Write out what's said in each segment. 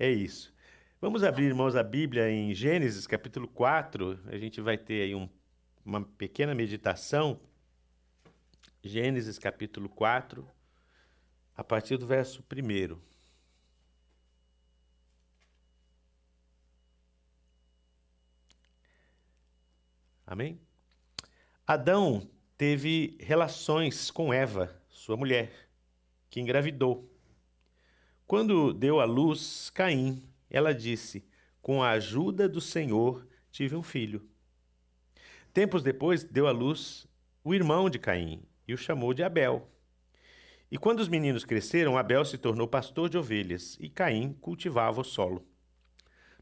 É isso. Vamos abrir, irmãos, a Bíblia em Gênesis, capítulo 4. A gente vai ter aí um, uma pequena meditação. Gênesis, capítulo 4, a partir do verso 1. Amém? Adão teve relações com Eva, sua mulher, que engravidou. Quando deu à luz Caim, ela disse: Com a ajuda do Senhor tive um filho. Tempos depois, deu à luz o irmão de Caim e o chamou de Abel. E quando os meninos cresceram, Abel se tornou pastor de ovelhas e Caim cultivava o solo.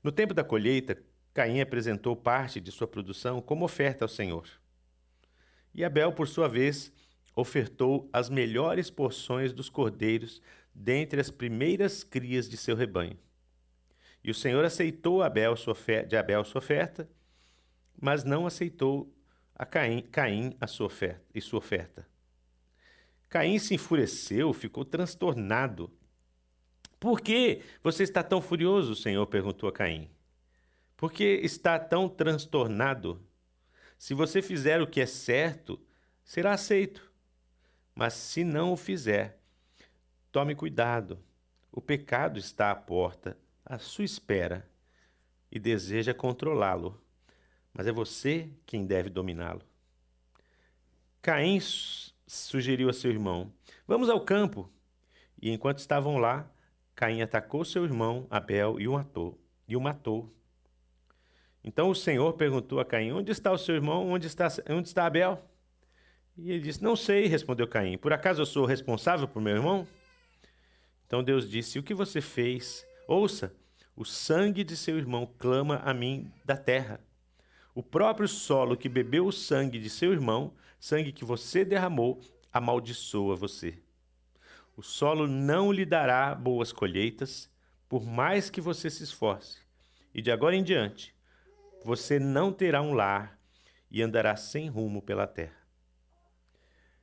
No tempo da colheita, Caim apresentou parte de sua produção como oferta ao Senhor. E Abel, por sua vez, ofertou as melhores porções dos cordeiros dentre as primeiras crias de seu rebanho. E o Senhor aceitou Abel de Abel sua oferta, mas não aceitou a Caim, Caim a sua oferta, e sua oferta. Caim se enfureceu, ficou transtornado. Por que você está tão furioso? O Senhor perguntou a Caim. Por que está tão transtornado? Se você fizer o que é certo, será aceito. Mas se não o fizer, tome cuidado. O pecado está à porta, à sua espera, e deseja controlá-lo. Mas é você quem deve dominá-lo. Caim sugeriu a seu irmão: Vamos ao campo. E enquanto estavam lá, Caim atacou seu irmão Abel e o matou. E o matou. Então o Senhor perguntou a Caim: Onde está o seu irmão? Onde está, onde está Abel? E ele disse: Não sei, respondeu Caim. Por acaso eu sou responsável por meu irmão? Então Deus disse: O que você fez? Ouça, o sangue de seu irmão clama a mim da terra. O próprio solo que bebeu o sangue de seu irmão, sangue que você derramou, amaldiçoa você. O solo não lhe dará boas colheitas, por mais que você se esforce. E de agora em diante, você não terá um lar e andará sem rumo pela terra.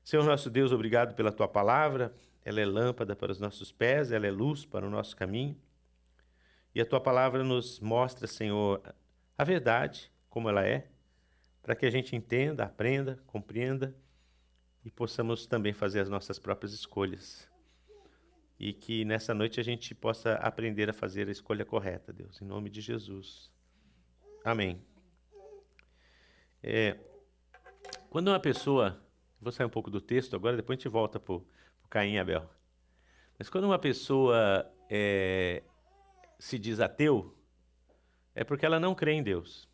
Senhor nosso Deus, obrigado pela tua palavra. Ela é lâmpada para os nossos pés, ela é luz para o nosso caminho. E a tua palavra nos mostra, Senhor, a verdade como ela é, para que a gente entenda, aprenda, compreenda e possamos também fazer as nossas próprias escolhas. E que nessa noite a gente possa aprender a fazer a escolha correta, Deus, em nome de Jesus. Amém. É, quando uma pessoa. Vou sair um pouco do texto agora, depois a gente volta para Caim e Abel. Mas quando uma pessoa é, se diz ateu, é porque ela não crê em Deus.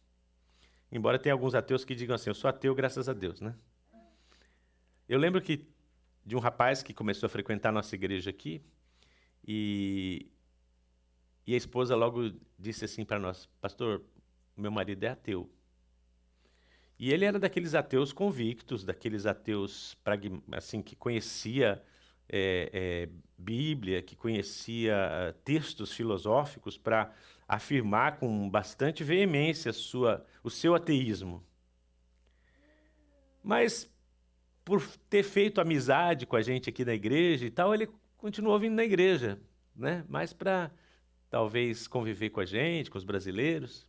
Embora tenha alguns ateus que digam assim, eu sou ateu graças a Deus, né? Eu lembro que de um rapaz que começou a frequentar nossa igreja aqui e, e a esposa logo disse assim para nós, pastor, meu marido é ateu. E ele era daqueles ateus convictos, daqueles ateus assim que conhecia é, é, Bíblia, que conhecia eh, textos filosóficos para afirmar com bastante veemência sua, o seu ateísmo. Mas, por ter feito amizade com a gente aqui na igreja e tal, ele continuou vindo na igreja, né? mais para talvez conviver com a gente, com os brasileiros.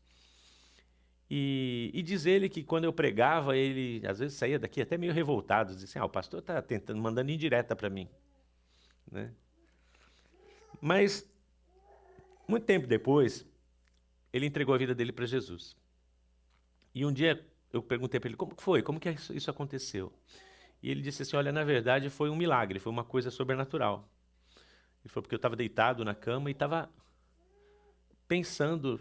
E, e, diz ele que quando eu pregava, ele às vezes saía daqui até meio revoltado, dizia assim, ah, o pastor está tentando, mandando indireta para mim. Né? Mas, muito tempo depois, ele entregou a vida dele para Jesus. E um dia eu perguntei para ele como foi, como que isso aconteceu. E ele disse assim, olha, na verdade foi um milagre, foi uma coisa sobrenatural. Ele falou porque eu estava deitado na cama e estava pensando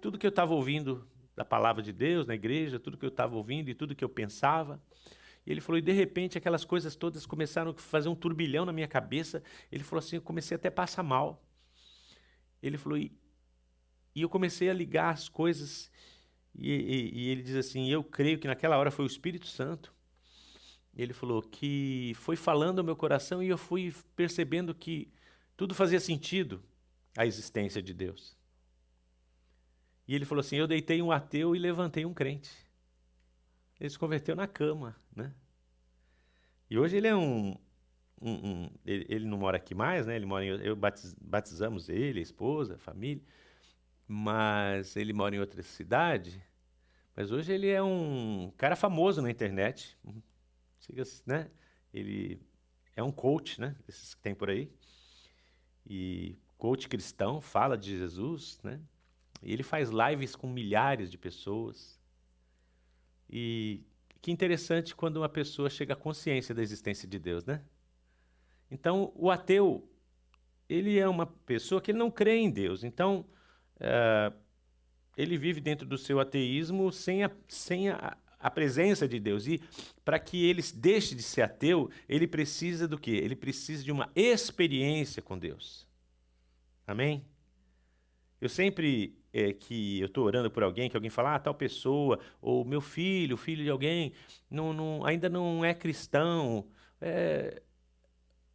tudo que eu estava ouvindo da palavra de Deus na igreja, tudo que eu estava ouvindo e tudo que eu pensava. Ele falou, e de repente aquelas coisas todas começaram a fazer um turbilhão na minha cabeça. Ele falou assim, eu comecei até a passar mal. Ele falou, e, e eu comecei a ligar as coisas, e, e, e ele diz assim: Eu creio que naquela hora foi o Espírito Santo. Ele falou que foi falando ao meu coração e eu fui percebendo que tudo fazia sentido a existência de Deus. E ele falou assim: Eu deitei um ateu e levantei um crente. Ele se converteu na cama, né? E hoje ele é um, um, um ele, ele, não mora aqui mais, né? Ele mora em, eu batiz, batizamos ele, a esposa, a família, mas ele mora em outra cidade. Mas hoje ele é um cara famoso na internet, né? Ele é um coach, né? Esses que tem por aí. E coach cristão, fala de Jesus, né? E ele faz lives com milhares de pessoas. E que interessante quando uma pessoa chega à consciência da existência de Deus, né? Então, o ateu, ele é uma pessoa que não crê em Deus. Então, uh, ele vive dentro do seu ateísmo sem a, sem a, a presença de Deus. E para que ele deixe de ser ateu, ele precisa do quê? Ele precisa de uma experiência com Deus. Amém? Eu sempre é, que eu estou orando por alguém, que alguém fala, ah, tal pessoa, ou meu filho, filho de alguém, não, não, ainda não é cristão, é,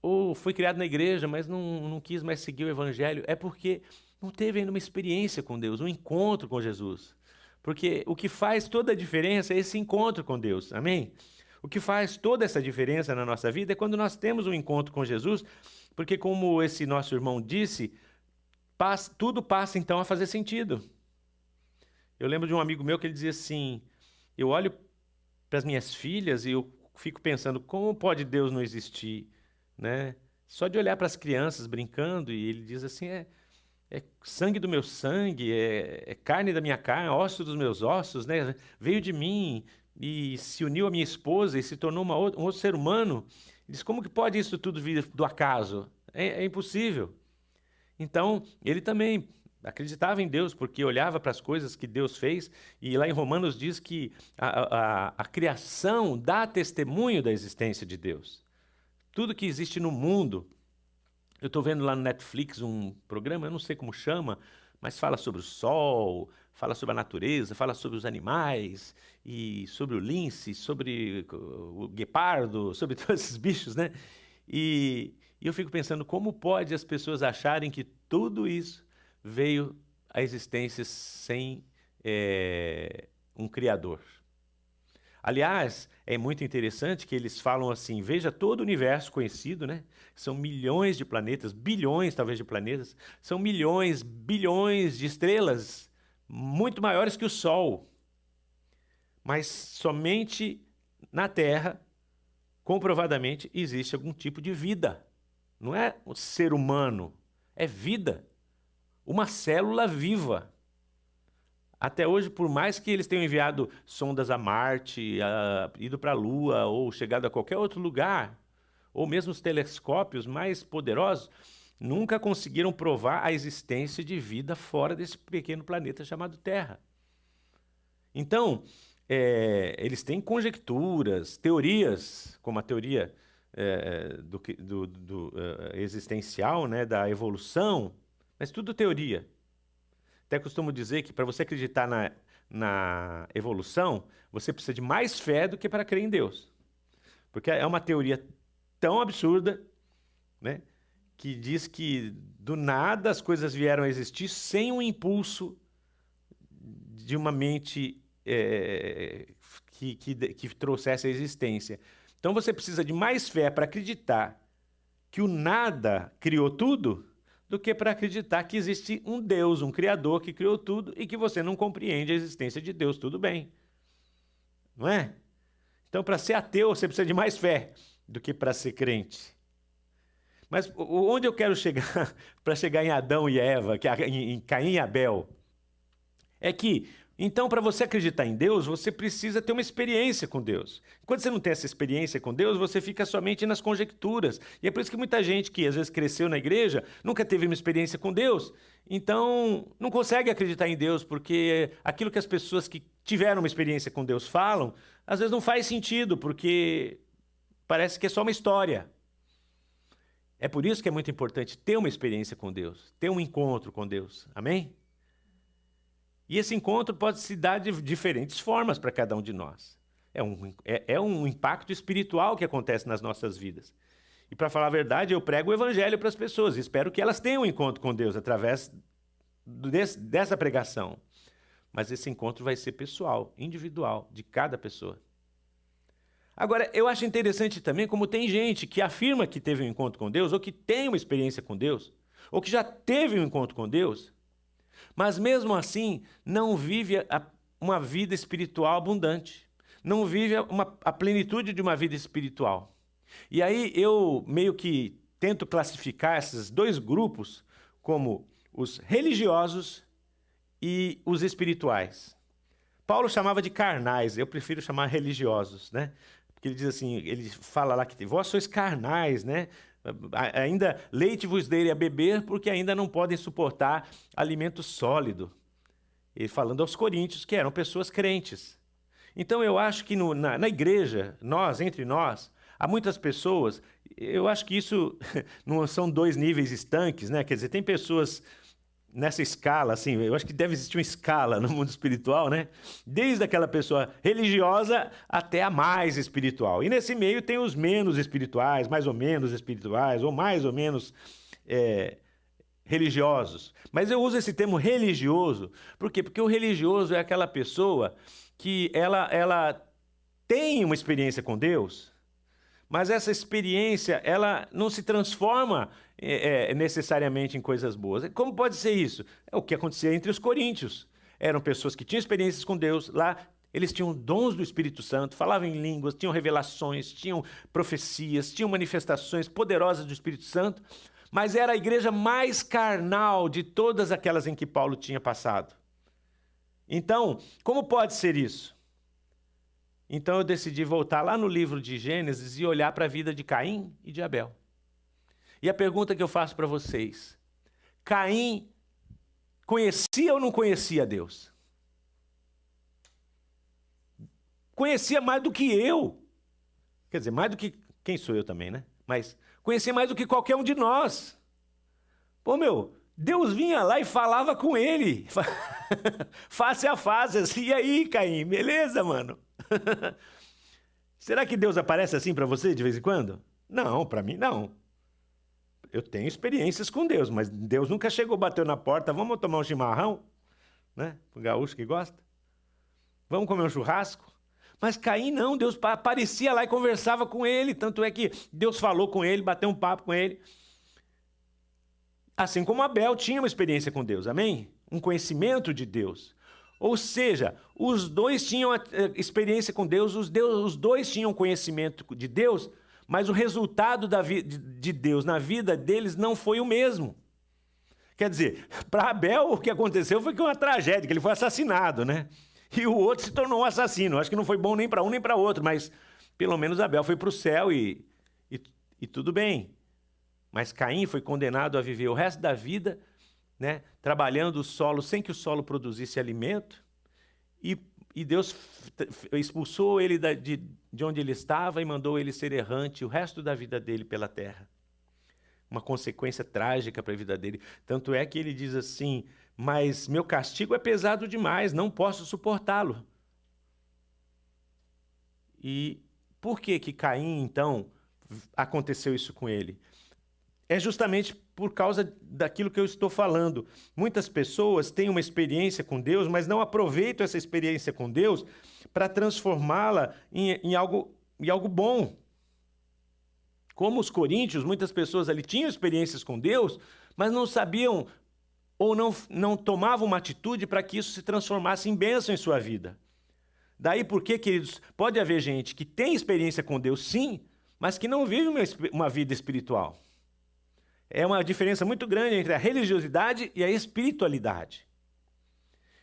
ou foi criado na igreja, mas não, não quis mais seguir o evangelho, é porque não teve ainda uma experiência com Deus, um encontro com Jesus. Porque o que faz toda a diferença é esse encontro com Deus, amém? O que faz toda essa diferença na nossa vida é quando nós temos um encontro com Jesus, porque, como esse nosso irmão disse, passa, tudo passa então a fazer sentido. Eu lembro de um amigo meu que ele dizia assim: eu olho para as minhas filhas e eu fico pensando como pode Deus não existir, né? Só de olhar para as crianças brincando e ele diz assim é, é sangue do meu sangue, é, é, carne da minha carne, osso dos meus ossos, né? Veio de mim e se uniu à minha esposa e se tornou uma, um outro ser humano. Ele diz como que pode isso tudo vir do acaso? É, é impossível. Então, ele também acreditava em Deus, porque olhava para as coisas que Deus fez, e lá em Romanos diz que a, a, a criação dá testemunho da existência de Deus. Tudo que existe no mundo. Eu estou vendo lá no Netflix um programa, eu não sei como chama, mas fala sobre o sol, fala sobre a natureza, fala sobre os animais, e sobre o lince, sobre o guepardo, sobre todos esses bichos, né? E, e eu fico pensando como pode as pessoas acharem que tudo isso veio à existência sem é, um Criador. Aliás, é muito interessante que eles falam assim: veja todo o universo conhecido, né? São milhões de planetas, bilhões talvez de planetas, são milhões, bilhões de estrelas, muito maiores que o Sol. Mas somente na Terra, comprovadamente, existe algum tipo de vida. Não é o ser humano, é vida. Uma célula viva. Até hoje, por mais que eles tenham enviado sondas a Marte, a, ido para a Lua ou chegado a qualquer outro lugar, ou mesmo os telescópios mais poderosos, nunca conseguiram provar a existência de vida fora desse pequeno planeta chamado Terra. Então, é, eles têm conjecturas, teorias, como a teoria é, do, do, do uh, existencial, né, da evolução, mas tudo teoria. Até costumo dizer que para você acreditar na, na evolução, você precisa de mais fé do que para crer em Deus. Porque é uma teoria tão absurda, né, que diz que do nada as coisas vieram a existir sem um impulso de uma mente é, que, que, que trouxesse a existência. Então você precisa de mais fé para acreditar que o nada criou tudo do que para acreditar que existe um Deus, um Criador que criou tudo e que você não compreende a existência de Deus. Tudo bem. Não é? Então, para ser ateu, você precisa de mais fé do que para ser crente. Mas onde eu quero chegar, para chegar em Adão e Eva, que em Caim e Abel, é que então, para você acreditar em Deus, você precisa ter uma experiência com Deus. Quando você não tem essa experiência com Deus, você fica somente nas conjecturas. E é por isso que muita gente que às vezes cresceu na igreja nunca teve uma experiência com Deus, então não consegue acreditar em Deus, porque aquilo que as pessoas que tiveram uma experiência com Deus falam, às vezes não faz sentido, porque parece que é só uma história. É por isso que é muito importante ter uma experiência com Deus, ter um encontro com Deus. Amém? E esse encontro pode se dar de diferentes formas para cada um de nós. É um, é, é um impacto espiritual que acontece nas nossas vidas. E para falar a verdade, eu prego o evangelho para as pessoas. Espero que elas tenham um encontro com Deus através desse, dessa pregação. Mas esse encontro vai ser pessoal, individual, de cada pessoa. Agora, eu acho interessante também como tem gente que afirma que teve um encontro com Deus, ou que tem uma experiência com Deus, ou que já teve um encontro com Deus, mas mesmo assim não vive a, uma vida espiritual abundante, não vive uma, a plenitude de uma vida espiritual. E aí eu meio que tento classificar esses dois grupos como os religiosos e os espirituais. Paulo chamava de carnais, eu prefiro chamar religiosos, né? Porque ele diz assim, ele fala lá que vós sois carnais, né? Ainda leite vos dei a beber, porque ainda não podem suportar alimento sólido. E falando aos coríntios, que eram pessoas crentes. Então eu acho que no, na, na igreja, nós, entre nós, há muitas pessoas, eu acho que isso não são dois níveis estanques, né? Quer dizer, tem pessoas nessa escala, assim, eu acho que deve existir uma escala no mundo espiritual, né? Desde aquela pessoa religiosa até a mais espiritual. E nesse meio tem os menos espirituais, mais ou menos espirituais, ou mais ou menos é, religiosos. Mas eu uso esse termo religioso, por quê? Porque o religioso é aquela pessoa que ela, ela tem uma experiência com Deus, mas essa experiência ela não se transforma é, é, necessariamente em coisas boas. Como pode ser isso? É o que acontecia entre os coríntios. Eram pessoas que tinham experiências com Deus, lá eles tinham dons do Espírito Santo, falavam em línguas, tinham revelações, tinham profecias, tinham manifestações poderosas do Espírito Santo, mas era a igreja mais carnal de todas aquelas em que Paulo tinha passado. Então, como pode ser isso? Então eu decidi voltar lá no livro de Gênesis e olhar para a vida de Caim e de Abel. E a pergunta que eu faço para vocês: Caim conhecia ou não conhecia Deus? Conhecia mais do que eu. Quer dizer, mais do que. Quem sou eu também, né? Mas conhecia mais do que qualquer um de nós. Pô, meu, Deus vinha lá e falava com ele. face a face, assim, e aí, Caim, beleza, mano? Será que Deus aparece assim para você de vez em quando? Não, para mim não eu tenho experiências com Deus, mas Deus nunca chegou, bateu na porta, vamos tomar um chimarrão, né? O gaúcho que gosta. Vamos comer um churrasco? Mas Caim não, Deus aparecia lá e conversava com ele, tanto é que Deus falou com ele, bateu um papo com ele. Assim como Abel tinha uma experiência com Deus, amém? Um conhecimento de Deus. Ou seja, os dois tinham experiência com Deus, os, Deus, os dois tinham conhecimento de Deus, mas o resultado da de Deus na vida deles não foi o mesmo. Quer dizer, para Abel o que aconteceu foi que uma tragédia, que ele foi assassinado, né? E o outro se tornou um assassino. Acho que não foi bom nem para um nem para outro, mas pelo menos Abel foi para o céu e, e, e tudo bem. Mas Caim foi condenado a viver o resto da vida, né, trabalhando o solo sem que o solo produzisse alimento, e, e Deus expulsou ele de, de onde ele estava e mandou ele ser errante o resto da vida dele pela terra. Uma consequência trágica para a vida dele. Tanto é que ele diz assim: Mas meu castigo é pesado demais, não posso suportá-lo. E por que que Caim, então, aconteceu isso com ele? É justamente por causa daquilo que eu estou falando. Muitas pessoas têm uma experiência com Deus, mas não aproveitam essa experiência com Deus para transformá-la em, em, algo, em algo bom. Como os coríntios, muitas pessoas ali tinham experiências com Deus, mas não sabiam ou não, não tomavam uma atitude para que isso se transformasse em bênção em sua vida. Daí porque, queridos, pode haver gente que tem experiência com Deus, sim, mas que não vive uma, uma vida espiritual. É uma diferença muito grande entre a religiosidade e a espiritualidade.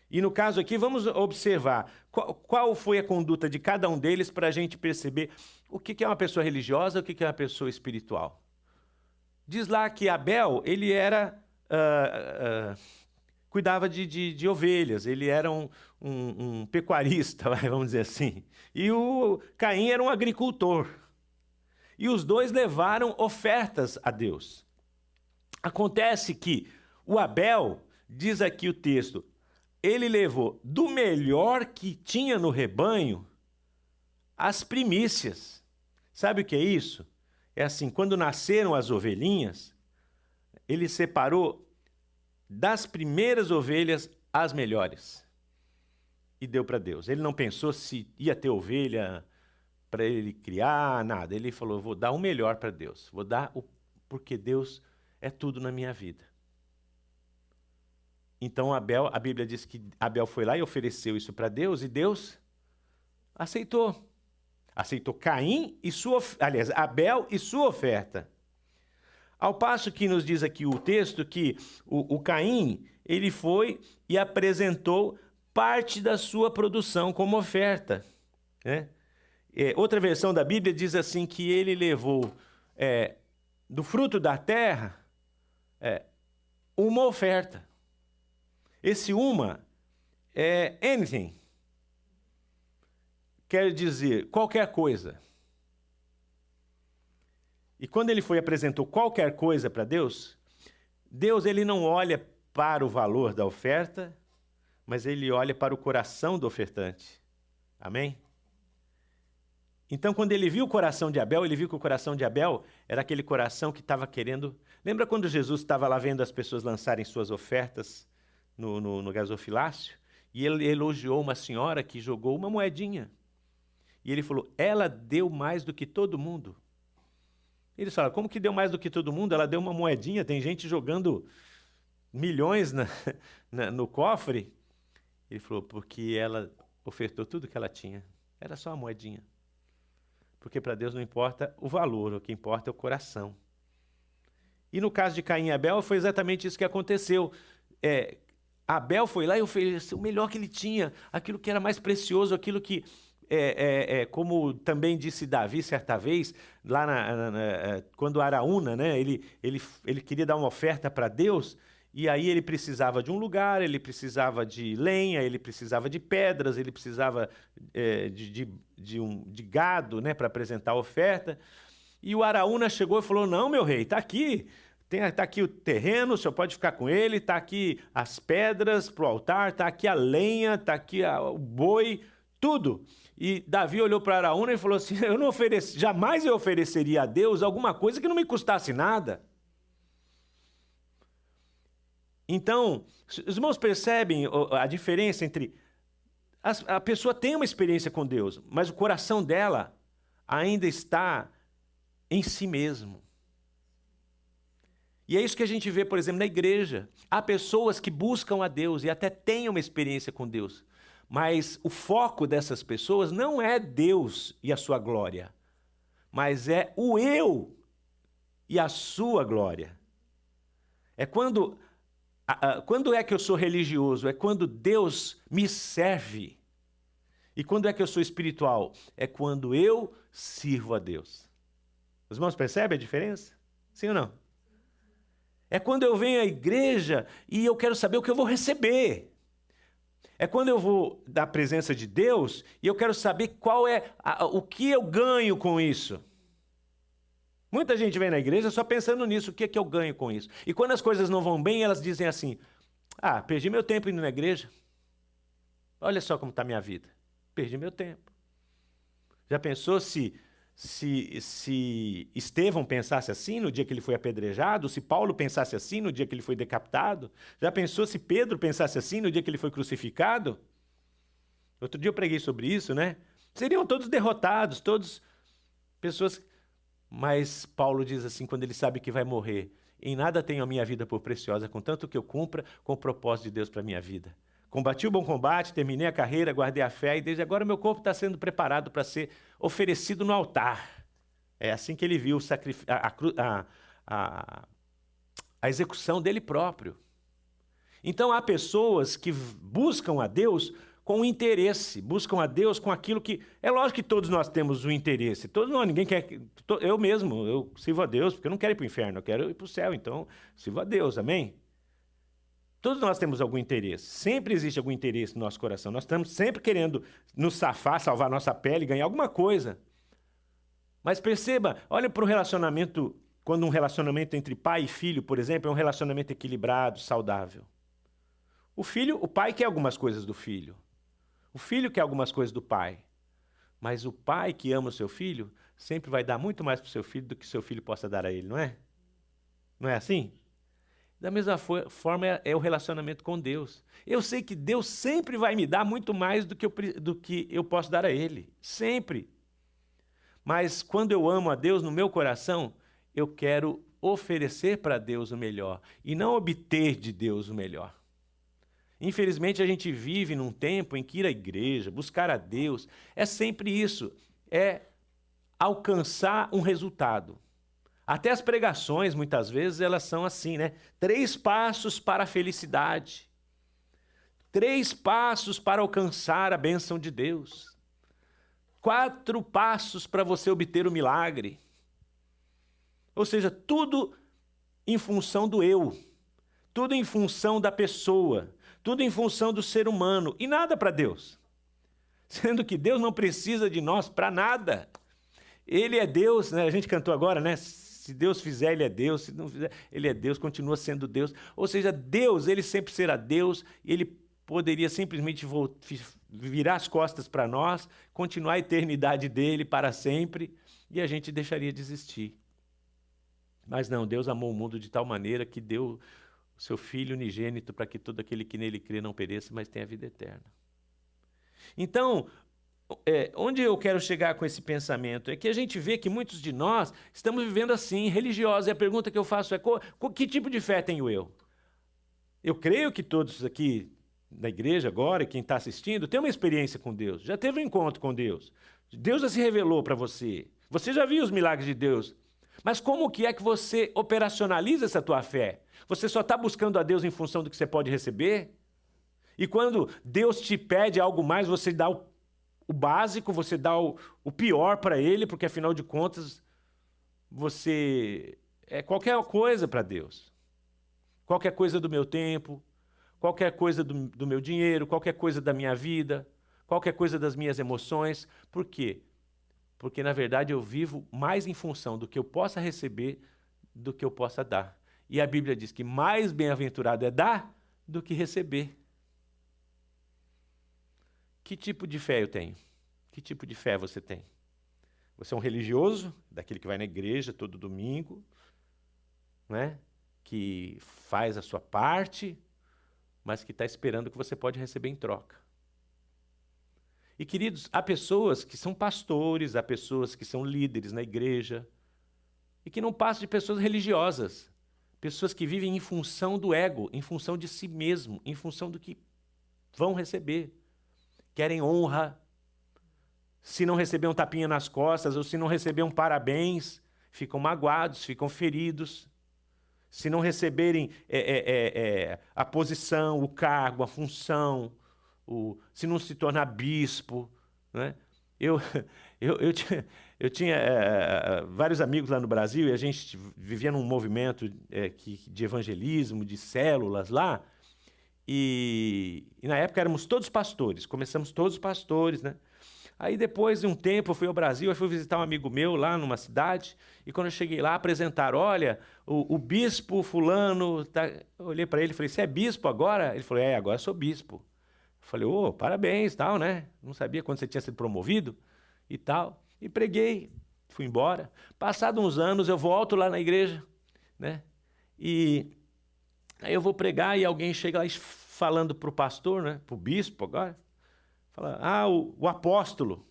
E no caso aqui, vamos observar qual, qual foi a conduta de cada um deles para a gente perceber o que é uma pessoa religiosa e o que é uma pessoa espiritual. Diz lá que Abel, ele era. Uh, uh, cuidava de, de, de, ovelhas, ele era um, um, um pecuarista, vamos dizer assim. E o Caim era um agricultor. E os dois levaram ofertas a Deus. Acontece que o Abel, diz aqui o texto, ele levou do melhor que tinha no rebanho as primícias. Sabe o que é isso? É assim, quando nasceram as ovelhinhas, ele separou das primeiras ovelhas as melhores e deu para Deus. Ele não pensou se ia ter ovelha para ele criar, nada. Ele falou: vou dar o melhor para Deus. Vou dar o. Porque Deus é tudo na minha vida. Então Abel, a Bíblia diz que Abel foi lá e ofereceu isso para Deus e Deus aceitou. Aceitou Caim e sua, aliás, Abel e sua oferta. Ao passo que nos diz aqui o texto que o, o Caim, ele foi e apresentou parte da sua produção como oferta. Né? É, outra versão da Bíblia diz assim que ele levou é, do fruto da terra é, uma oferta. Esse uma é anything. Quer dizer qualquer coisa. E quando ele foi e apresentou qualquer coisa para Deus, Deus ele não olha para o valor da oferta, mas ele olha para o coração do ofertante. Amém? Então, quando ele viu o coração de Abel, ele viu que o coração de Abel era aquele coração que estava querendo. Lembra quando Jesus estava lá vendo as pessoas lançarem suas ofertas no, no, no gasofilácio? E ele elogiou uma senhora que jogou uma moedinha. E ele falou: Ela deu mais do que todo mundo. Eles falaram: Como que deu mais do que todo mundo? Ela deu uma moedinha. Tem gente jogando milhões na, na, no cofre. Ele falou: Porque ela ofertou tudo que ela tinha. Era só uma moedinha. Porque para Deus não importa o valor, o que importa é o coração. E no caso de Caim e Abel, foi exatamente isso que aconteceu. É, Abel foi lá e ofereceu o melhor que ele tinha, aquilo que era mais precioso, aquilo que, é, é, é como também disse Davi certa vez, lá na, na, na, é, quando Araúna, né, ele, ele, ele queria dar uma oferta para Deus, e aí ele precisava de um lugar, ele precisava de lenha, ele precisava de pedras, ele precisava é, de, de, de, um, de gado né, para apresentar a oferta. E o Araúna chegou e falou: Não, meu rei, está aqui. Está aqui o terreno, o senhor pode ficar com ele, está aqui as pedras para o altar, está aqui a lenha, está aqui a, o boi, tudo. E Davi olhou para Araúna e falou assim: Eu não ofereci, jamais eu ofereceria a Deus alguma coisa que não me custasse nada. Então, os irmãos percebem a diferença entre. A pessoa tem uma experiência com Deus, mas o coração dela ainda está em si mesmo. E é isso que a gente vê, por exemplo, na igreja. Há pessoas que buscam a Deus e até têm uma experiência com Deus, mas o foco dessas pessoas não é Deus e a sua glória, mas é o eu e a sua glória. É quando quando é que eu sou religioso? É quando Deus me serve. E quando é que eu sou espiritual? É quando eu sirvo a Deus. Os irmãos percebem a diferença? Sim ou não? É quando eu venho à igreja e eu quero saber o que eu vou receber. É quando eu vou da presença de Deus e eu quero saber qual é a, o que eu ganho com isso. Muita gente vem na igreja só pensando nisso, o que é que eu ganho com isso? E quando as coisas não vão bem, elas dizem assim: Ah, perdi meu tempo indo na igreja. Olha só como está minha vida. Perdi meu tempo. Já pensou se, se, se Estevão pensasse assim no dia que ele foi apedrejado? Se Paulo pensasse assim no dia que ele foi decapitado? Já pensou se Pedro pensasse assim no dia que ele foi crucificado? Outro dia eu preguei sobre isso, né? Seriam todos derrotados, todos pessoas mas Paulo diz assim, quando ele sabe que vai morrer: Em nada tenho a minha vida por preciosa, contanto que eu cumpra com o propósito de Deus para a minha vida. Combati o bom combate, terminei a carreira, guardei a fé, e desde agora meu corpo está sendo preparado para ser oferecido no altar. É assim que ele viu a, a, a, execução dele próprio. Então há pessoas que buscam a Deus com interesse, buscam a Deus com aquilo que. É lógico que todos nós temos um interesse. Todos não, ninguém quer. Eu mesmo, eu sirvo a Deus, porque eu não quero ir para o inferno, eu quero ir para o céu, então sirvo a Deus, amém? Todos nós temos algum interesse. Sempre existe algum interesse no nosso coração. Nós estamos sempre querendo nos safar, salvar nossa pele, ganhar alguma coisa. Mas perceba, olha para o relacionamento, quando um relacionamento entre pai e filho, por exemplo, é um relacionamento equilibrado, saudável. O filho, o pai quer algumas coisas do filho. O filho quer algumas coisas do pai, mas o pai que ama o seu filho sempre vai dar muito mais para o seu filho do que seu filho possa dar a ele, não é? Não é assim? Da mesma forma é, é, o relacionamento com Deus. Eu sei que Deus sempre vai me dar muito mais do que, eu, do que eu posso dar a Ele. Sempre. mas quando eu amo a Deus no meu coração, eu quero oferecer para Deus o melhor e não obter de Deus o melhor. Infelizmente, a gente vive num tempo em que ir à igreja, buscar a Deus, é sempre isso, é alcançar um resultado. Até as pregações, muitas vezes, elas são assim, né? Três passos para a felicidade. Três passos para alcançar a bênção de Deus. Quatro passos para você obter o milagre. Ou seja, tudo em função do eu, tudo em função da pessoa, tudo em função do ser humano e nada para Deus. Sendo que Deus não precisa de nós para nada. Ele é Deus, né? a gente cantou agora, né? Se Deus fizer, Ele é Deus. Se não fizer, Ele é Deus, continua sendo Deus. Ou seja, Deus, Ele sempre será Deus. Ele poderia simplesmente virar as costas para nós, continuar a eternidade dele para sempre, e a gente deixaria de existir. Mas não, Deus amou o mundo de tal maneira que deu o seu Filho unigênito para que todo aquele que nele crê não pereça, mas tenha vida eterna. Então, é, onde eu quero chegar com esse pensamento é que a gente vê que muitos de nós estamos vivendo assim, religiosos. E a pergunta que eu faço é: que tipo de fé tenho eu? Eu creio que todos aqui na igreja agora, quem está assistindo, tem uma experiência com Deus, já teve um encontro com Deus. Deus já se revelou para você. Você já viu os milagres de Deus. Mas como que é que você operacionaliza essa tua fé? Você só está buscando a Deus em função do que você pode receber? E quando Deus te pede algo mais, você dá o, o básico, você dá o, o pior para Ele, porque afinal de contas, você é qualquer coisa para Deus. Qualquer coisa do meu tempo, qualquer coisa do, do meu dinheiro, qualquer coisa da minha vida, qualquer coisa das minhas emoções. Por quê? Porque, na verdade, eu vivo mais em função do que eu possa receber do que eu possa dar. E a Bíblia diz que mais bem-aventurado é dar do que receber. Que tipo de fé eu tenho? Que tipo de fé você tem? Você é um religioso, daquele que vai na igreja todo domingo, né? que faz a sua parte, mas que está esperando que você pode receber em troca. E queridos, há pessoas que são pastores, há pessoas que são líderes na igreja e que não passam de pessoas religiosas, pessoas que vivem em função do ego, em função de si mesmo, em função do que vão receber. Querem honra. Se não receber um tapinha nas costas ou se não receber um parabéns, ficam magoados, ficam feridos. Se não receberem é, é, é, é a posição, o cargo, a função, o, se não se tornar bispo. Né? Eu, eu, eu tinha, eu tinha é, vários amigos lá no Brasil e a gente vivia num movimento é, que, de evangelismo, de células lá. E, e, na época éramos todos pastores, começamos todos pastores, né? Aí depois de um tempo eu fui ao Brasil, eu fui visitar um amigo meu lá numa cidade, e quando eu cheguei lá apresentaram, olha, o, o bispo fulano, tá... eu olhei para ele e falei, você é bispo agora? Ele falou, é, agora sou bispo. Falei, ô, oh, parabéns, tal, né? Não sabia quando você tinha sido promovido e tal. E preguei, fui embora. Passados uns anos, eu volto lá na igreja, né? E aí eu vou pregar e alguém chega lá falando para o pastor, né? Para o bispo agora. Fala, ah, o, o apóstolo.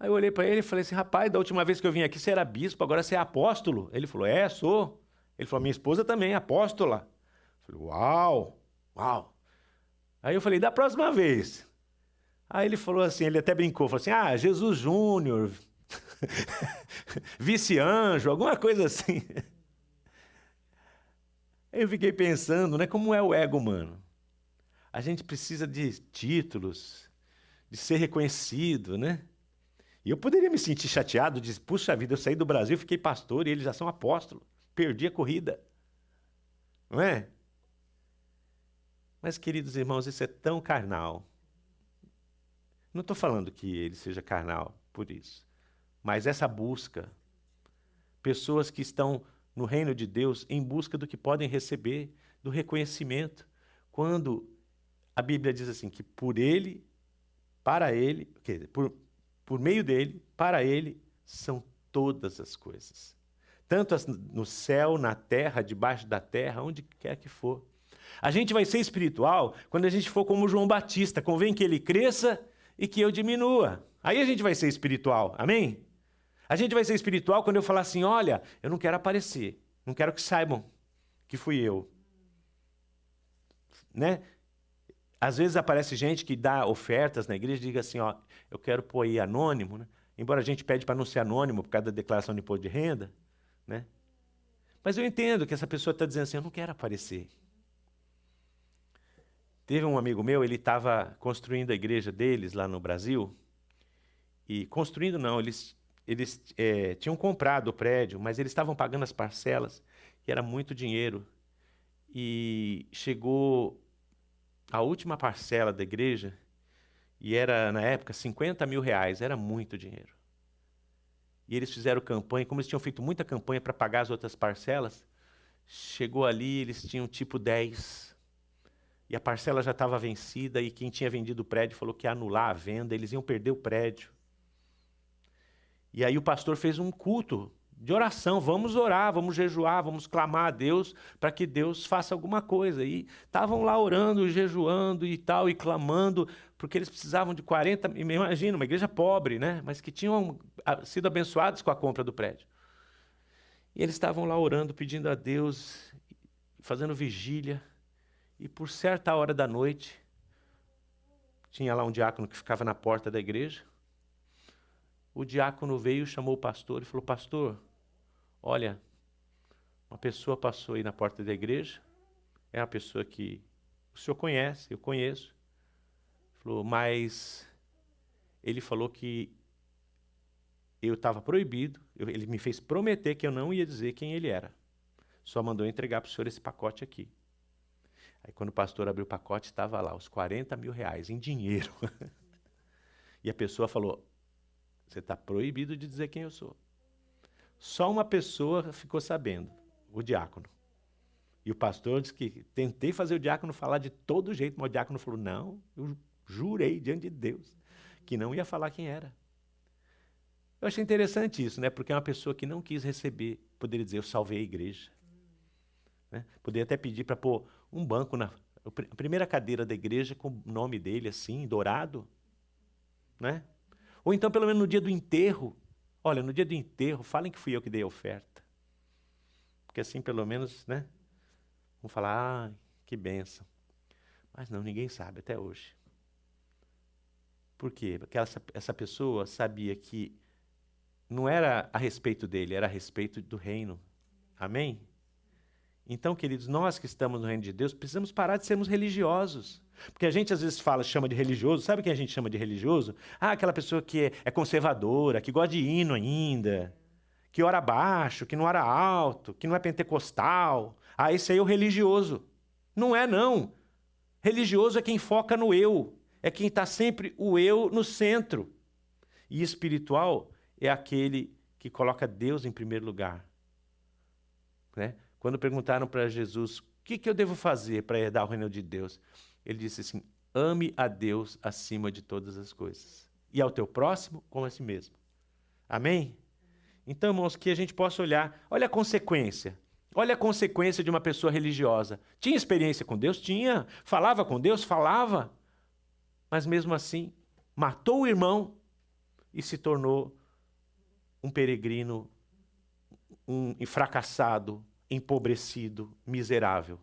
Aí eu olhei para ele e falei assim, rapaz, da última vez que eu vim aqui você era bispo, agora você é apóstolo. Ele falou, é, sou. Ele falou, minha esposa também é apóstola. Eu falei, uau, uau. Aí eu falei, da próxima vez. Aí ele falou assim, ele até brincou, falou assim, ah, Jesus Júnior, vice-anjo, alguma coisa assim. Aí eu fiquei pensando, né, como é o ego humano. A gente precisa de títulos, de ser reconhecido, né? E eu poderia me sentir chateado, de, puxa vida, eu saí do Brasil, fiquei pastor e eles já são apóstolos. Perdi a corrida. Não é? Mas, queridos irmãos, isso é tão carnal. Não estou falando que ele seja carnal por isso. Mas essa busca, pessoas que estão no reino de Deus em busca do que podem receber, do reconhecimento. Quando a Bíblia diz assim que por ele, para ele, por, por meio dele, para ele, são todas as coisas. Tanto no céu, na terra, debaixo da terra, onde quer que for. A gente vai ser espiritual quando a gente for como João Batista. Convém que ele cresça e que eu diminua. Aí a gente vai ser espiritual, amém? A gente vai ser espiritual quando eu falar assim: olha, eu não quero aparecer, não quero que saibam que fui eu. Né? Às vezes aparece gente que dá ofertas na igreja e diga assim: ó, eu quero pôr aí anônimo, né? embora a gente pede para não ser anônimo por causa da declaração de imposto de renda, né? Mas eu entendo que essa pessoa está dizendo assim: eu não quero aparecer. Teve um amigo meu, ele estava construindo a igreja deles lá no Brasil. E construindo não, eles, eles é, tinham comprado o prédio, mas eles estavam pagando as parcelas, e era muito dinheiro. E chegou a última parcela da igreja, e era, na época, 50 mil reais, era muito dinheiro. E eles fizeram campanha, como eles tinham feito muita campanha para pagar as outras parcelas, chegou ali, eles tinham tipo 10 e a parcela já estava vencida e quem tinha vendido o prédio falou que ia anular a venda, eles iam perder o prédio. E aí o pastor fez um culto de oração, vamos orar, vamos jejuar, vamos clamar a Deus para que Deus faça alguma coisa. E estavam lá orando, jejuando e tal, e clamando, porque eles precisavam de 40, imagina, uma igreja pobre, né? mas que tinham ah, sido abençoados com a compra do prédio. E eles estavam lá orando, pedindo a Deus, fazendo vigília. E por certa hora da noite, tinha lá um diácono que ficava na porta da igreja. O diácono veio, chamou o pastor e falou: Pastor, olha, uma pessoa passou aí na porta da igreja, é uma pessoa que o senhor conhece, eu conheço. Falou, mas ele falou que eu estava proibido, ele me fez prometer que eu não ia dizer quem ele era. Só mandou entregar para o senhor esse pacote aqui. Aí quando o pastor abriu o pacote, estava lá, os 40 mil reais em dinheiro. e a pessoa falou: Você está proibido de dizer quem eu sou. Só uma pessoa ficou sabendo, o diácono. E o pastor disse que tentei fazer o diácono falar de todo jeito, mas o diácono falou: Não, eu jurei diante de Deus que não ia falar quem era. Eu achei interessante isso, né? Porque é uma pessoa que não quis receber, poderia dizer, eu salvei a igreja. Né? Poderia até pedir para pôr um banco na a primeira cadeira da igreja com o nome dele assim, dourado, né? Ou então pelo menos no dia do enterro, olha, no dia do enterro, falem que fui eu que dei a oferta. Porque assim pelo menos, né? Vão falar, ah, que benção. Mas não, ninguém sabe até hoje. Por quê? Porque essa, essa pessoa sabia que não era a respeito dele, era a respeito do reino. Amém? Então, queridos, nós que estamos no reino de Deus, precisamos parar de sermos religiosos. Porque a gente às vezes fala, chama de religioso, sabe quem a gente chama de religioso? Ah, aquela pessoa que é, é conservadora, que gosta de hino ainda, que ora baixo, que não ora alto, que não é pentecostal. Ah, esse aí é o religioso. Não é, não. Religioso é quem foca no eu, é quem está sempre o eu no centro. E espiritual é aquele que coloca Deus em primeiro lugar. Né? Quando perguntaram para Jesus, o que, que eu devo fazer para herdar o reino de Deus? Ele disse assim: ame a Deus acima de todas as coisas. E ao teu próximo como a si mesmo. Amém? Então, irmãos, que a gente possa olhar, olha a consequência. Olha a consequência de uma pessoa religiosa. Tinha experiência com Deus? Tinha. Falava com Deus? Falava. Mas mesmo assim, matou o irmão e se tornou um peregrino, um fracassado, empobrecido, miserável.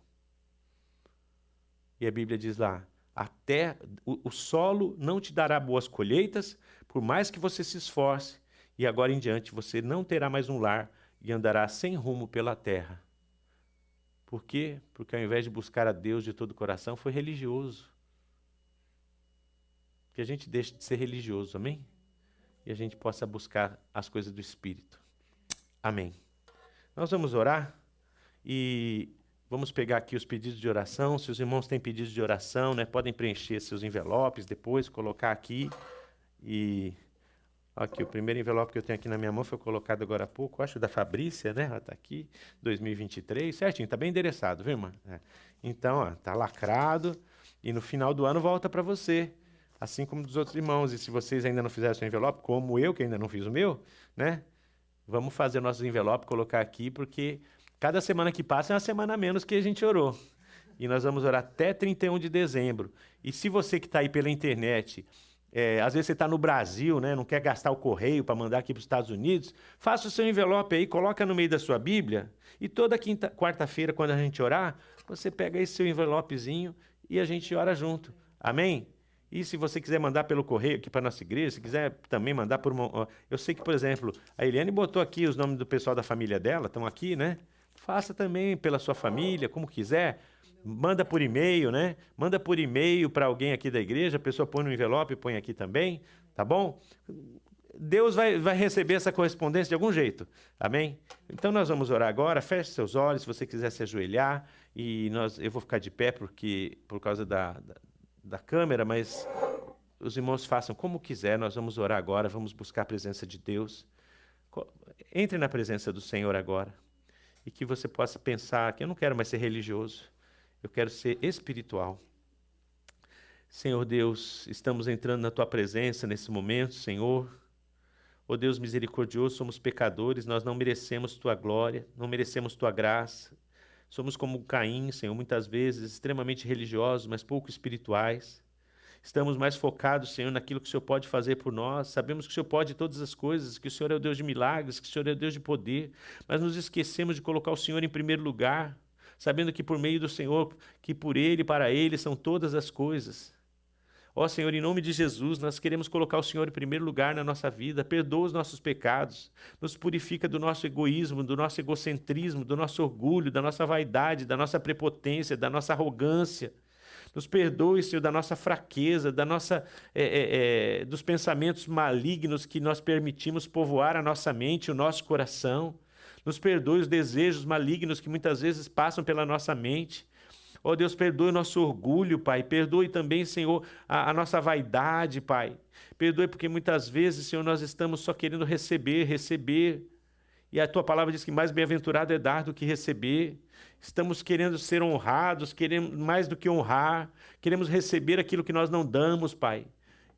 E a Bíblia diz lá: até o, o solo não te dará boas colheitas, por mais que você se esforce, e agora em diante você não terá mais um lar e andará sem rumo pela terra. Por quê? Porque ao invés de buscar a Deus de todo o coração, foi religioso. Que a gente deixe de ser religioso, amém? E a gente possa buscar as coisas do Espírito. Amém. Nós vamos orar. E vamos pegar aqui os pedidos de oração. Se os irmãos têm pedidos de oração, né, podem preencher seus envelopes depois, colocar aqui. E aqui, o primeiro envelope que eu tenho aqui na minha mão foi colocado agora há pouco, acho da Fabrícia, né? Ela está aqui, 2023, certinho, está bem endereçado, viu, irmã? É. Então, está lacrado e no final do ano volta para você, assim como dos outros irmãos. E se vocês ainda não fizeram seu envelope, como eu, que ainda não fiz o meu, né? Vamos fazer nossos envelopes, colocar aqui, porque Cada semana que passa é uma semana a menos que a gente orou. E nós vamos orar até 31 de dezembro. E se você que está aí pela internet é, às vezes você está no Brasil, né, não quer gastar o correio para mandar aqui para os Estados Unidos, faça o seu envelope aí, coloca no meio da sua Bíblia, e toda quinta, quarta-feira, quando a gente orar, você pega esse seu envelopezinho e a gente ora junto. Amém? E se você quiser mandar pelo correio aqui para nossa igreja, se quiser também mandar por uma. Eu sei que, por exemplo, a Eliane botou aqui os nomes do pessoal da família dela, estão aqui, né? Faça também pela sua família, como quiser. Manda por e-mail, né? Manda por e-mail para alguém aqui da igreja, a pessoa põe no envelope e põe aqui também, tá bom? Deus vai, vai receber essa correspondência de algum jeito, amém? Então nós vamos orar agora, feche seus olhos, se você quiser se ajoelhar, e nós, eu vou ficar de pé porque, por causa da, da, da câmera, mas os irmãos façam como quiser, nós vamos orar agora, vamos buscar a presença de Deus. Entre na presença do Senhor agora e que você possa pensar que eu não quero mais ser religioso, eu quero ser espiritual. Senhor Deus, estamos entrando na tua presença nesse momento, Senhor. Oh Deus misericordioso, somos pecadores, nós não merecemos tua glória, não merecemos tua graça. Somos como Caim, Senhor, muitas vezes extremamente religiosos, mas pouco espirituais. Estamos mais focados, Senhor, naquilo que o Senhor pode fazer por nós. Sabemos que o Senhor pode todas as coisas, que o Senhor é o Deus de milagres, que o Senhor é o Deus de poder, mas nos esquecemos de colocar o Senhor em primeiro lugar, sabendo que por meio do Senhor, que por Ele e para Ele são todas as coisas. Ó Senhor, em nome de Jesus, nós queremos colocar o Senhor em primeiro lugar na nossa vida. Perdoa os nossos pecados, nos purifica do nosso egoísmo, do nosso egocentrismo, do nosso orgulho, da nossa vaidade, da nossa prepotência, da nossa arrogância. Nos perdoe, Senhor, da nossa fraqueza, da nossa, é, é, é, dos pensamentos malignos que nós permitimos povoar a nossa mente, o nosso coração. Nos perdoe os desejos malignos que muitas vezes passam pela nossa mente. Ó oh, Deus, perdoe nosso orgulho, Pai. Perdoe também, Senhor, a, a, nossa vaidade, Pai. Perdoe porque muitas vezes, Senhor, nós estamos só querendo receber, receber. E a tua palavra diz que mais bem-aventurado é dar do que receber. Estamos querendo ser honrados, queremos mais do que honrar, queremos receber aquilo que nós não damos, Pai.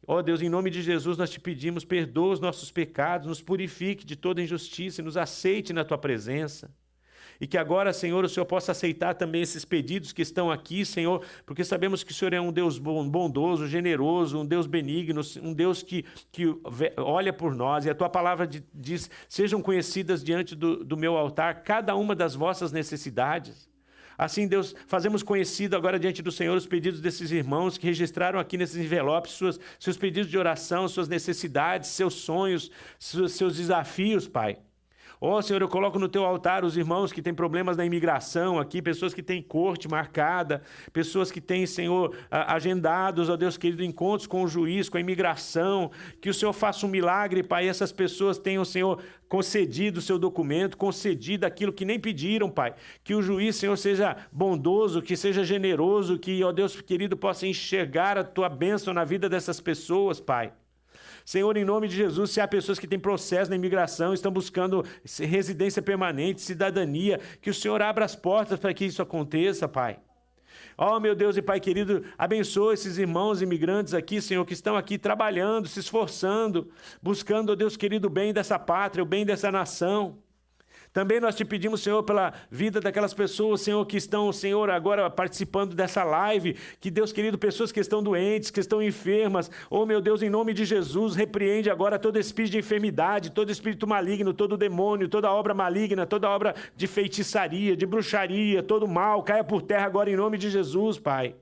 Ó oh, Deus, em nome de Jesus, nós te pedimos, perdoa os nossos pecados, nos purifique de toda injustiça e nos aceite na tua presença. E que agora, Senhor, o Senhor possa aceitar também esses pedidos que estão aqui, Senhor, porque sabemos que o Senhor é um Deus bondoso, generoso, um Deus benigno, um Deus que, que olha por nós. E a tua palavra diz: sejam conhecidas diante do, do meu altar cada uma das vossas necessidades. Assim, Deus, fazemos conhecido agora diante do Senhor os pedidos desses irmãos que registraram aqui nesses envelopes suas, seus pedidos de oração, suas necessidades, seus sonhos, seus, seus desafios, Pai. Ó oh, Senhor, eu coloco no teu altar os irmãos que têm problemas na imigração aqui, pessoas que têm corte marcada, pessoas que têm, Senhor, agendados, ó oh Deus querido, encontros com o juiz, com a imigração. Que o Senhor faça um milagre, Pai, essas pessoas tenham, Senhor, concedido o seu documento, concedido aquilo que nem pediram, Pai. Que o juiz, Senhor, seja bondoso, que seja generoso, que, ó Deus querido, possa enxergar a tua bênção na vida dessas pessoas, Pai. Senhor, em nome de Jesus, se há pessoas que têm processo na imigração, estão buscando residência permanente, cidadania, que o Senhor abra as portas para que isso aconteça, Pai. Oh, meu Deus e Pai querido, abençoa esses irmãos imigrantes aqui, Senhor, que estão aqui trabalhando, se esforçando, buscando, oh Deus querido, o bem dessa pátria, o bem dessa nação. Também nós te pedimos, Senhor, pela vida daquelas pessoas, Senhor, que estão, Senhor, agora participando dessa live. Que Deus querido, pessoas que estão doentes, que estão enfermas. Oh, meu Deus, em nome de Jesus, repreende agora todo espírito de enfermidade, todo espírito maligno, todo demônio, toda obra maligna, toda obra de feitiçaria, de bruxaria, todo mal, caia por terra agora em nome de Jesus, Pai.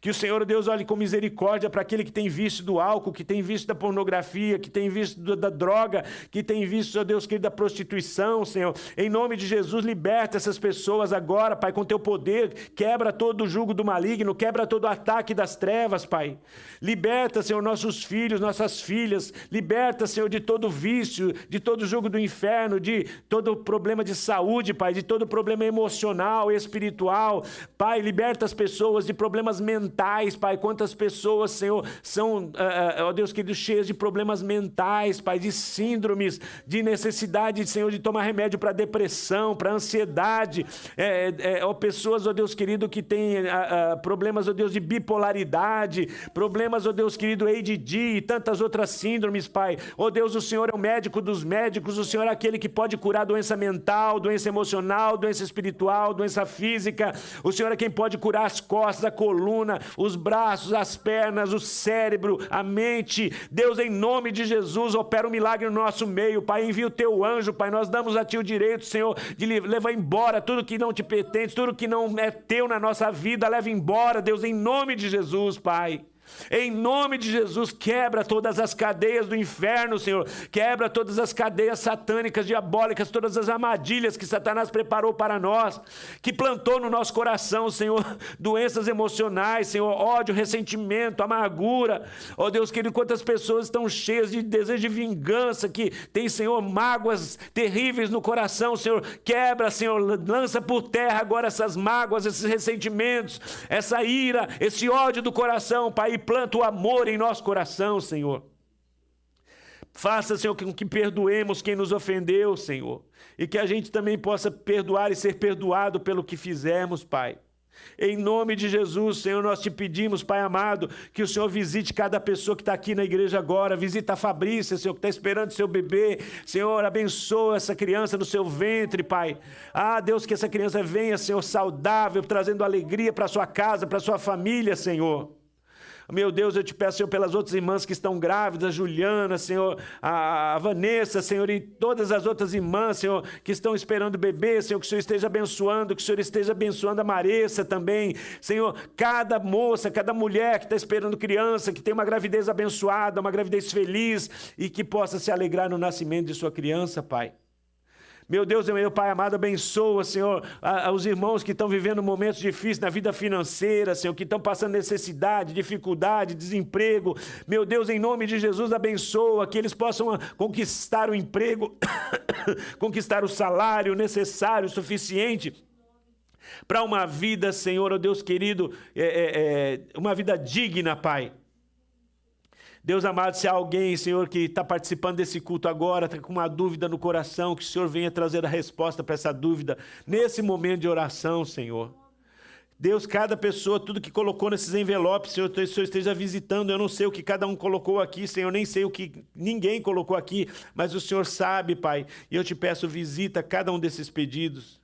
Que o Senhor Deus olhe com misericórdia para aquele que tem vício do álcool, que tem vício da pornografia, que tem vício da droga, que tem vício, ó Deus querido, da prostituição, Senhor. Em nome de Jesus, liberta essas pessoas agora, Pai, com teu poder. Quebra todo o jugo do maligno, quebra todo o ataque das trevas, Pai. Liberta, Senhor, nossos filhos, nossas filhas. Liberta, Senhor, de todo vício, de todo jugo do inferno, de todo problema de saúde, Pai, de todo problema emocional, espiritual. Pai, liberta as pessoas de problemas mentais mentais, Pai. Quantas pessoas, Senhor, são, uh, ó Deus querido, cheias de problemas mentais, Pai, de síndromes, de necessidade, Senhor, de tomar remédio para depressão, para ansiedade. É, é, ó, pessoas, ó Deus querido, que têm uh, problemas, ó Deus, de bipolaridade, problemas, ó Deus querido, ADD e tantas outras síndromes, Pai. Ó Deus, o Senhor é o médico dos médicos, o Senhor é aquele que pode curar doença mental, doença emocional, doença espiritual, doença física. O Senhor é quem pode curar as costas, a coluna, os braços, as pernas, o cérebro, a mente. Deus, em nome de Jesus, opera um milagre no nosso meio. Pai, envia o teu anjo, Pai. Nós damos a ti o direito, Senhor, de levar embora tudo que não te pertence, tudo que não é teu na nossa vida. Leva embora, Deus, em nome de Jesus, Pai. Em nome de Jesus, quebra todas as cadeias do inferno, Senhor. Quebra todas as cadeias satânicas, diabólicas, todas as armadilhas que Satanás preparou para nós, que plantou no nosso coração, Senhor, doenças emocionais, Senhor, ódio, ressentimento, amargura. Ó oh, Deus querido, quantas pessoas estão cheias de desejo de vingança, que tem, Senhor, mágoas terríveis no coração, Senhor. Quebra, Senhor, lança por terra agora essas mágoas, esses ressentimentos, essa ira, esse ódio do coração, Pai planta o amor em nosso coração, Senhor. Faça, Senhor, com que perdoemos quem nos ofendeu, Senhor. E que a gente também possa perdoar e ser perdoado pelo que fizemos, Pai. Em nome de Jesus, Senhor, nós te pedimos, Pai amado, que o Senhor visite cada pessoa que está aqui na igreja agora. Visita a Fabrícia, Senhor, que está esperando seu bebê. Senhor, abençoa essa criança no seu ventre, Pai. Ah, Deus, que essa criança venha, Senhor, saudável, trazendo alegria para sua casa, para sua família, Senhor. Meu Deus, eu te peço, Senhor, pelas outras irmãs que estão grávidas, Juliana, Senhor, a, Vanessa, Senhor, e todas as outras irmãs, Senhor, que estão esperando bebê, Senhor, que o Senhor esteja abençoando, que o Senhor esteja abençoando a Maressa também, Senhor, cada moça, cada mulher que está esperando criança, que tem uma gravidez abençoada, uma gravidez feliz e que possa se alegrar no nascimento de sua criança, Pai. Meu Deus, meu Pai amado, abençoa, Senhor, os irmãos que estão vivendo momentos difíceis na vida financeira, Senhor, que estão passando necessidade, dificuldade, desemprego. Meu Deus, em nome de Jesus, abençoa que eles possam conquistar o emprego, conquistar o salário necessário, suficiente para uma vida, Senhor, oh Deus querido, é, é, é, uma vida digna, Pai. Deus amado, se há alguém, Senhor, que está participando desse culto agora, está com uma dúvida no coração, que o Senhor venha trazer a resposta para essa dúvida nesse momento de oração, Senhor. Deus, cada pessoa, tudo que colocou nesses envelopes, Senhor, o Senhor esteja visitando. Eu não sei o que cada um colocou aqui, Senhor, nem sei o que ninguém colocou aqui, mas o Senhor sabe, Pai. E eu te peço, visita cada um desses pedidos.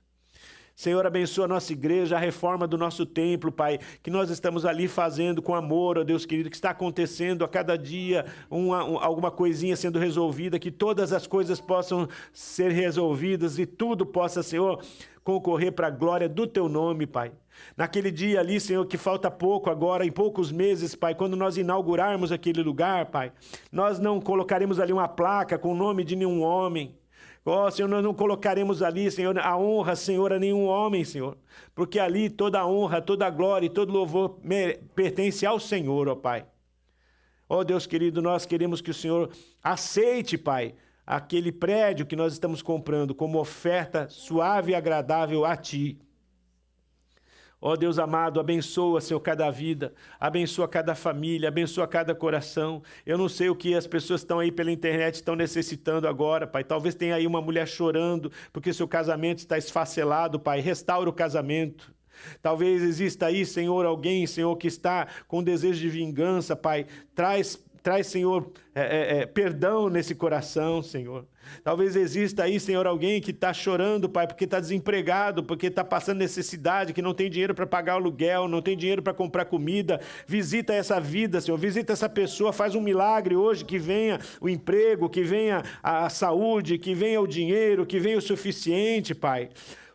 Senhor, abençoa a nossa igreja, a reforma do nosso templo, Pai, que nós estamos ali fazendo com amor, ó Deus querido, que está acontecendo a cada dia uma, um, alguma coisinha sendo resolvida, que todas as coisas possam ser resolvidas e tudo possa, Senhor, concorrer para a glória do Teu nome, Pai. Naquele dia ali, Senhor, que falta pouco agora, em poucos meses, Pai, quando nós inaugurarmos aquele lugar, Pai, nós não colocaremos ali uma placa com o nome de nenhum homem, Ó oh, Senhor, nós não colocaremos ali, Senhor, a honra, Senhor, a nenhum homem, Senhor. Porque ali toda a honra, toda a glória e todo louvor pertence ao Senhor, ó Pai. Ó oh, Deus querido, nós queremos que o Senhor aceite, Pai, aquele prédio que nós estamos comprando como oferta suave e agradável a Ti. Ó oh, Deus amado, abençoa, Senhor, cada vida, abençoa cada família, abençoa cada coração. Eu não sei o que as pessoas estão aí pela internet estão necessitando agora, Pai. Talvez tenha aí uma mulher chorando porque seu casamento está esfacelado, Pai. Restaura o casamento. Talvez exista aí, Senhor, alguém, Senhor, que está com desejo de vingança, Pai. Traz Traz, Senhor, é, é, é, perdão nesse coração, Senhor. Talvez exista aí, Senhor, alguém que está chorando, Pai, porque está desempregado, porque está passando necessidade, que não tem dinheiro para pagar aluguel, não tem dinheiro para comprar comida. Visita essa vida, Senhor. Visita essa pessoa, faz um milagre hoje, que venha o emprego, que venha a saúde, que venha o dinheiro, que venha o suficiente, Pai.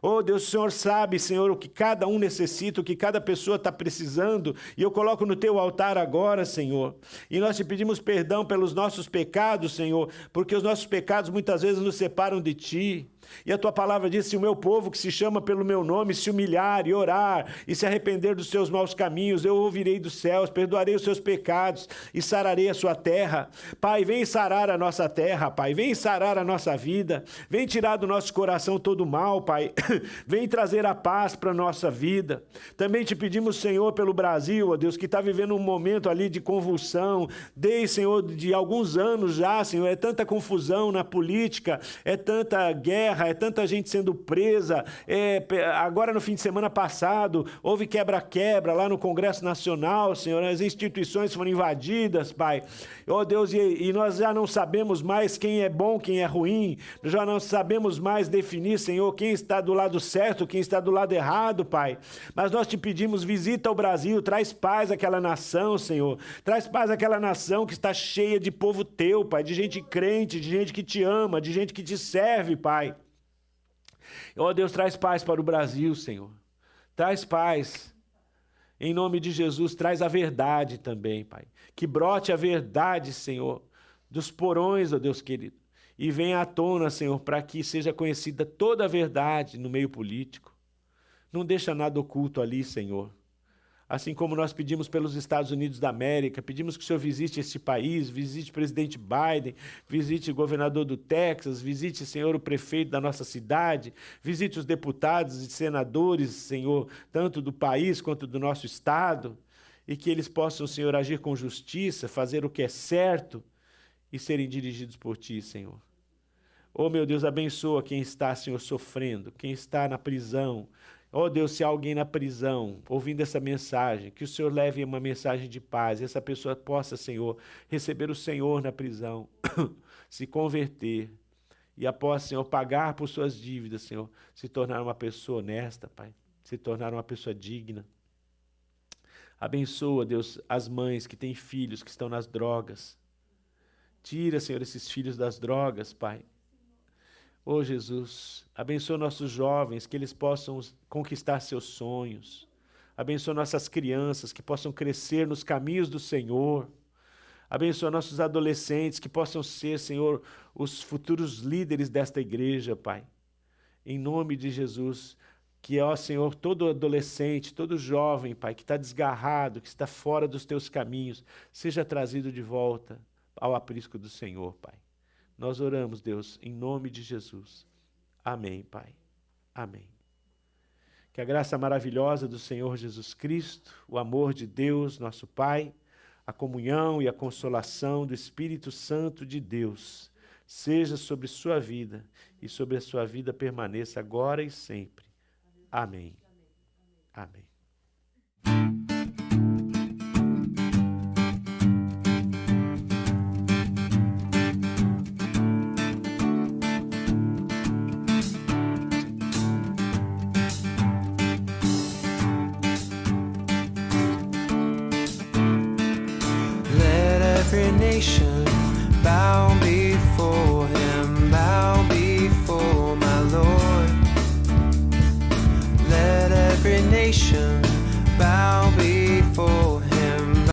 Oh Deus, o Senhor sabe, Senhor, o que cada um necessita, o que cada pessoa está precisando, e eu coloco no teu altar agora, Senhor. E nós te pedimos perdão pelos nossos pecados, Senhor, porque os nossos pecados muitas vezes nos separam de ti. E a tua palavra diz: se o meu povo que se chama pelo meu nome se humilhar e orar e se arrepender dos seus maus caminhos, eu ouvirei dos céus, perdoarei os seus pecados e sararei a sua terra. Pai, vem sarar a nossa terra, Pai, vem sarar a nossa vida, vem tirar do nosso coração todo o mal, Pai, vem trazer a paz para a nossa vida. Também te pedimos, Senhor, pelo Brasil, ó Deus, que está vivendo um momento ali de convulsão, desde, Senhor, de alguns anos já, Senhor, é tanta confusão na política, é tanta guerra guerra, é tanta gente sendo presa. É, agora, no fim de semana passado, houve quebra-quebra lá no Congresso Nacional, Senhor. As instituições foram invadidas, Pai. Oh Deus, e, e nós já não sabemos mais quem é bom, quem é ruim. Já não sabemos mais definir, Senhor, quem está do lado certo, quem está do lado errado, Pai. Mas nós te pedimos, visita o Brasil, traz paz àquela nação, Senhor. Traz paz àquela nação que está cheia de povo teu, Pai, de gente crente, de gente que te ama, de gente que te serve, Pai. Oh Deus, traz paz para o Brasil, Senhor. Traz paz. Em nome de Jesus, traz a verdade também, Pai. Que brote a verdade, Senhor, dos porões, ó oh Deus querido. E venha à tona, Senhor, para que seja conhecida toda a verdade no meio político. Não deixa nada oculto ali, Senhor assim como nós pedimos pelos Estados Unidos da América, pedimos que o Senhor visite esse país, visite o presidente Biden, visite o governador do Texas, visite, Senhor, o prefeito da nossa cidade, visite os deputados e senadores, Senhor, tanto do país quanto do nosso estado, e que eles possam, Senhor, agir com justiça, fazer o que é certo e serem dirigidos por Ti, Senhor. Oh, meu Deus, abençoa quem está, Senhor, sofrendo, quem está na prisão, Oh Deus, se há alguém na prisão ouvindo essa mensagem, que o Senhor leve uma mensagem de paz, e essa pessoa possa, Senhor, receber o Senhor na prisão, se converter e após, Senhor, pagar por suas dívidas, Senhor, se tornar uma pessoa honesta, Pai, se tornar uma pessoa digna. Abençoa, Deus, as mães que têm filhos que estão nas drogas. Tira, Senhor, esses filhos das drogas, Pai. Oh Jesus, abençoa nossos jovens, que eles possam conquistar seus sonhos. Abençoa nossas crianças, que possam crescer nos caminhos do Senhor. Abençoa nossos adolescentes, que possam ser, Senhor, os futuros líderes desta igreja, Pai. Em nome de Jesus, que, ó Senhor, todo adolescente, todo jovem, Pai, que está desgarrado, que está fora dos teus caminhos, seja trazido de volta ao aprisco do Senhor, Pai. Nós oramos, Deus, em nome de Jesus. Amém, Pai. Amém. Que a graça maravilhosa do Senhor Jesus Cristo, o amor de Deus, nosso Pai, a comunhão e a consolação do Espírito Santo de Deus seja sobre sua vida e sobre a sua vida permaneça agora e sempre. Amém. Amém. station